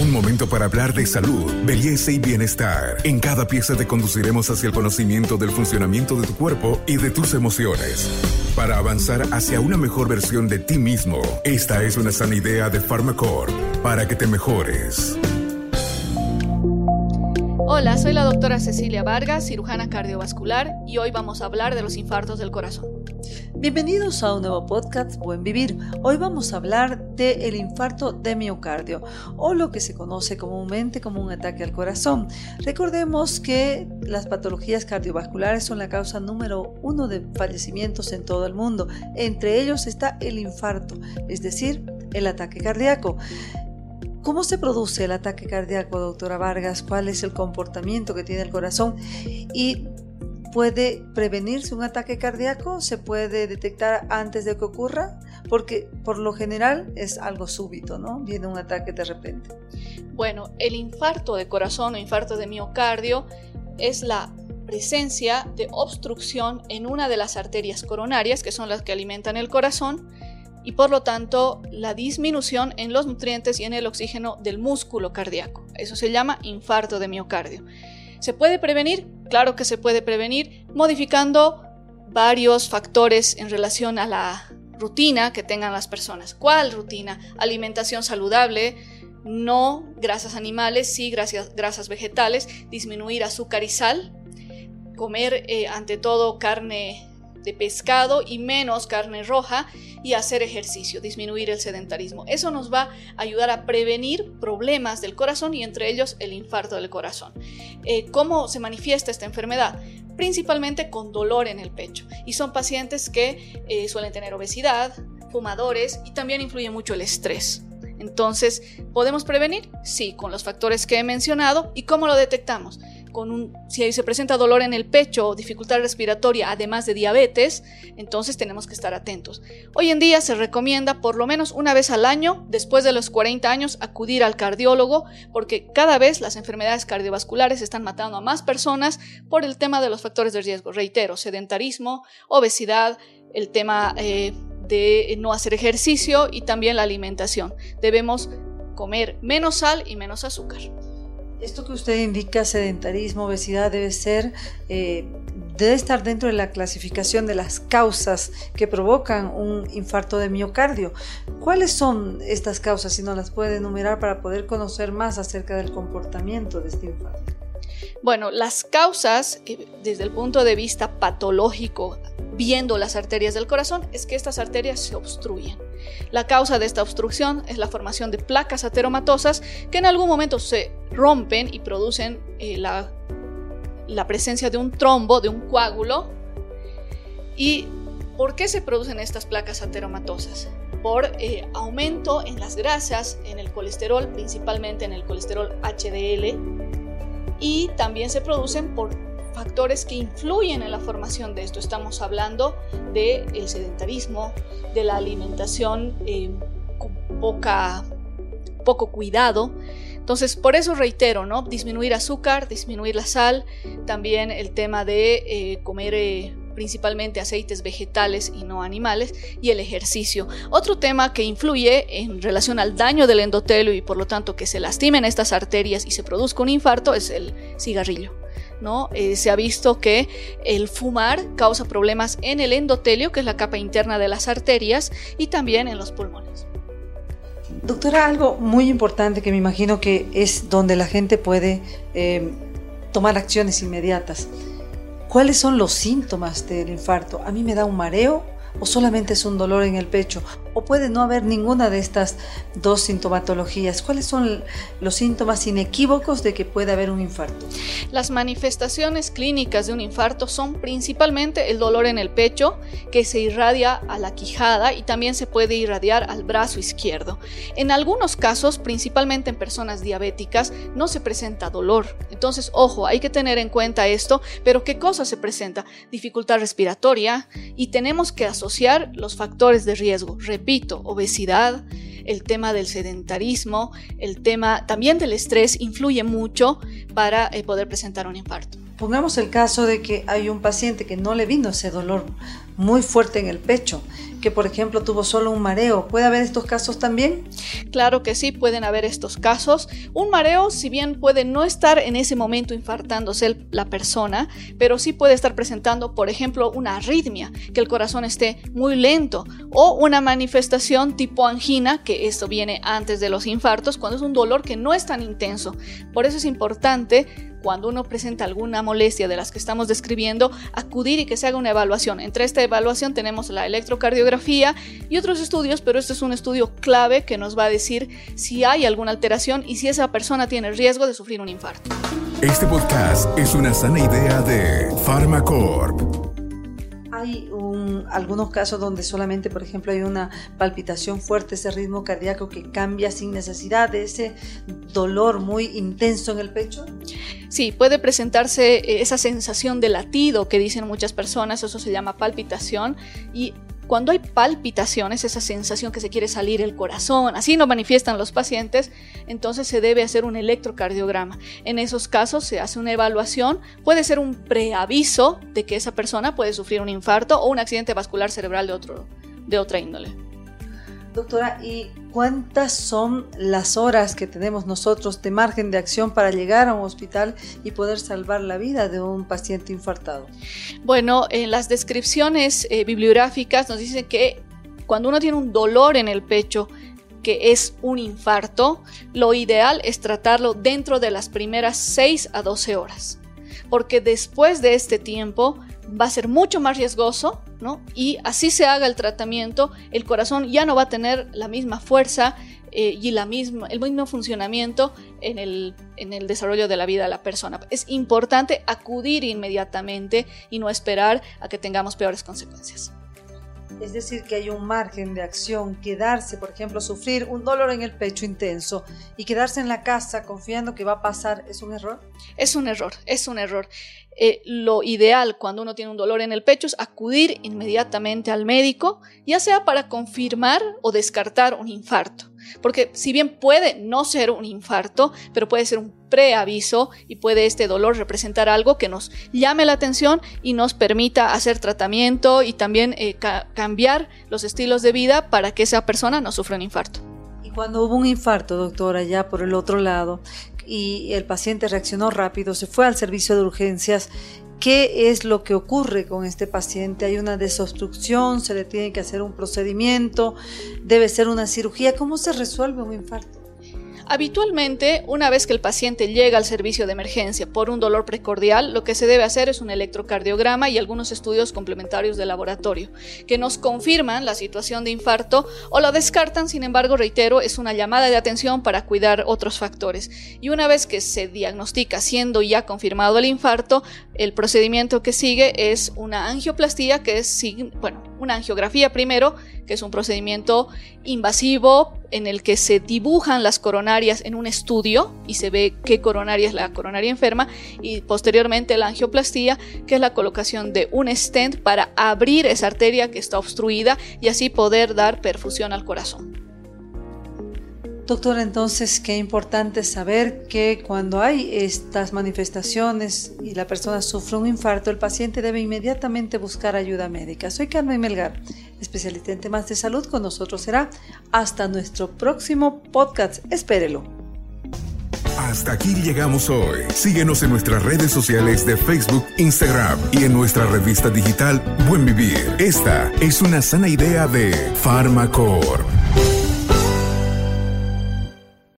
Un momento para hablar de salud, belleza y bienestar. En cada pieza te conduciremos hacia el conocimiento del funcionamiento de tu cuerpo y de tus emociones. Para avanzar hacia una mejor versión de ti mismo, esta es una sana idea de Pharmacore para que te mejores. Hola, soy la doctora Cecilia Vargas, cirujana cardiovascular, y hoy vamos a hablar de los infartos del corazón. Bienvenidos a un nuevo podcast Buen Vivir. Hoy vamos a hablar del el infarto de miocardio o lo que se conoce comúnmente como un ataque al corazón. Recordemos que las patologías cardiovasculares son la causa número uno de fallecimientos en todo el mundo. Entre ellos está el infarto, es decir, el ataque cardíaco. ¿Cómo se produce el ataque cardíaco, doctora Vargas? ¿Cuál es el comportamiento que tiene el corazón? ¿Y puede prevenirse un ataque cardíaco? ¿Se puede detectar antes de que ocurra? Porque por lo general es algo súbito, ¿no? Viene un ataque de repente. Bueno, el infarto de corazón o infarto de miocardio es la presencia de obstrucción en una de las arterias coronarias, que son las que alimentan el corazón, y por lo tanto la disminución en los nutrientes y en el oxígeno del músculo cardíaco. Eso se llama infarto de miocardio. ¿Se puede prevenir? Claro que se puede prevenir modificando varios factores en relación a la rutina que tengan las personas. ¿Cuál rutina? Alimentación saludable, no grasas animales, sí grasas, grasas vegetales, disminuir azúcar y sal, comer eh, ante todo carne de pescado y menos carne roja y hacer ejercicio, disminuir el sedentarismo. Eso nos va a ayudar a prevenir problemas del corazón y entre ellos el infarto del corazón. Eh, ¿Cómo se manifiesta esta enfermedad? Principalmente con dolor en el pecho y son pacientes que eh, suelen tener obesidad, fumadores y también influye mucho el estrés. Entonces, ¿podemos prevenir? Sí, con los factores que he mencionado. ¿Y cómo lo detectamos? Con un, si se presenta dolor en el pecho o dificultad respiratoria, además de diabetes, entonces tenemos que estar atentos. Hoy en día se recomienda por lo menos una vez al año, después de los 40 años, acudir al cardiólogo, porque cada vez las enfermedades cardiovasculares están matando a más personas por el tema de los factores de riesgo. Reitero, sedentarismo, obesidad, el tema eh, de no hacer ejercicio y también la alimentación. Debemos comer menos sal y menos azúcar. Esto que usted indica, sedentarismo, obesidad, debe ser, eh, debe estar dentro de la clasificación de las causas que provocan un infarto de miocardio. ¿Cuáles son estas causas, si no las puede enumerar para poder conocer más acerca del comportamiento de este infarto? Bueno, las causas, eh, desde el punto de vista patológico, viendo las arterias del corazón, es que estas arterias se obstruyen. La causa de esta obstrucción es la formación de placas ateromatosas que en algún momento se rompen y producen eh, la, la presencia de un trombo, de un coágulo. ¿Y por qué se producen estas placas ateromatosas? por eh, aumento en las grasas, en el colesterol, principalmente en el colesterol HDL, y también se producen por factores que influyen en la formación de esto. Estamos hablando del sedentarismo, de la alimentación eh, con poca, poco cuidado. Entonces, por eso reitero, ¿no? Disminuir azúcar, disminuir la sal, también el tema de eh, comer eh, principalmente aceites vegetales y no animales, y el ejercicio. Otro tema que influye en relación al daño del endotelio y por lo tanto que se lastimen estas arterias y se produzca un infarto es el cigarrillo. ¿No? Eh, se ha visto que el fumar causa problemas en el endotelio, que es la capa interna de las arterias, y también en los pulmones. Doctora, algo muy importante que me imagino que es donde la gente puede eh, tomar acciones inmediatas ¿Cuáles son los síntomas del infarto? A mí me da un mareo o solamente es un dolor en el pecho o puede no haber ninguna de estas dos sintomatologías. ¿Cuáles son los síntomas inequívocos de que puede haber un infarto? Las manifestaciones clínicas de un infarto son principalmente el dolor en el pecho que se irradia a la quijada y también se puede irradiar al brazo izquierdo. En algunos casos, principalmente en personas diabéticas, no se presenta dolor. Entonces, ojo, hay que tener en cuenta esto, pero ¿qué cosa se presenta? Dificultad respiratoria y tenemos que asociar los factores de riesgo repito, obesidad, el tema del sedentarismo, el tema también del estrés influye mucho para eh, poder presentar un infarto. Pongamos el caso de que hay un paciente que no le vino ese dolor muy fuerte en el pecho que, por ejemplo, tuvo solo un mareo. ¿Puede haber estos casos también? Claro que sí, pueden haber estos casos. Un mareo, si bien puede no estar en ese momento infartándose la persona, pero sí puede estar presentando, por ejemplo, una arritmia, que el corazón esté muy lento, o una manifestación tipo angina, que esto viene antes de los infartos, cuando es un dolor que no es tan intenso. Por eso es importante cuando uno presenta alguna molestia de las que estamos describiendo, acudir y que se haga una evaluación. Entre esta evaluación tenemos la electrocardiografía y otros estudios, pero este es un estudio clave que nos va a decir si hay alguna alteración y si esa persona tiene riesgo de sufrir un infarto. Este podcast es una sana idea de Pharmacorp. Hay algunos casos donde solamente, por ejemplo, hay una palpitación fuerte, ese ritmo cardíaco que cambia sin necesidad de ese dolor muy intenso en el pecho. Sí, puede presentarse eh, esa sensación de latido que dicen muchas personas, eso se llama palpitación y cuando hay palpitaciones, esa sensación que se quiere salir el corazón, así no manifiestan los pacientes, entonces se debe hacer un electrocardiograma. En esos casos se hace una evaluación, puede ser un preaviso de que esa persona puede sufrir un infarto o un accidente vascular cerebral de, otro, de otra índole. Doctora, ¿y cuántas son las horas que tenemos nosotros de margen de acción para llegar a un hospital y poder salvar la vida de un paciente infartado? Bueno, en las descripciones eh, bibliográficas nos dicen que cuando uno tiene un dolor en el pecho, que es un infarto, lo ideal es tratarlo dentro de las primeras 6 a 12 horas. Porque después de este tiempo va a ser mucho más riesgoso, ¿no? Y así se haga el tratamiento, el corazón ya no va a tener la misma fuerza eh, y la misma, el mismo funcionamiento en el, en el desarrollo de la vida de la persona. Es importante acudir inmediatamente y no esperar a que tengamos peores consecuencias. Es decir, que hay un margen de acción, quedarse, por ejemplo, sufrir un dolor en el pecho intenso y quedarse en la casa confiando que va a pasar, ¿es un error? Es un error, es un error. Eh, lo ideal cuando uno tiene un dolor en el pecho es acudir inmediatamente al médico, ya sea para confirmar o descartar un infarto. Porque si bien puede no ser un infarto, pero puede ser un preaviso y puede este dolor representar algo que nos llame la atención y nos permita hacer tratamiento y también eh, cambiar los estilos de vida para que esa persona no sufra un infarto. Y cuando hubo un infarto, doctora, ya por el otro lado, y el paciente reaccionó rápido, se fue al servicio de urgencias. ¿Qué es lo que ocurre con este paciente? ¿Hay una desobstrucción? ¿Se le tiene que hacer un procedimiento? ¿Debe ser una cirugía? ¿Cómo se resuelve un infarto? Habitualmente, una vez que el paciente llega al servicio de emergencia por un dolor precordial, lo que se debe hacer es un electrocardiograma y algunos estudios complementarios de laboratorio, que nos confirman la situación de infarto o lo descartan, sin embargo, reitero, es una llamada de atención para cuidar otros factores. Y una vez que se diagnostica siendo ya confirmado el infarto, el procedimiento que sigue es una angioplastía, que es, bueno, una angiografía primero, que es un procedimiento invasivo en el que se dibujan las coronarias en un estudio y se ve qué coronaria es la coronaria enferma y posteriormente la angioplastía, que es la colocación de un stent para abrir esa arteria que está obstruida y así poder dar perfusión al corazón. Doctor, entonces qué importante saber que cuando hay estas manifestaciones y la persona sufre un infarto, el paciente debe inmediatamente buscar ayuda médica. Soy Carmen Melgar, especialista en temas de salud. Con nosotros será hasta nuestro próximo podcast. Espérelo. Hasta aquí llegamos hoy. Síguenos en nuestras redes sociales de Facebook, Instagram y en nuestra revista digital Buen Vivir. Esta es una sana idea de Pharmacorp.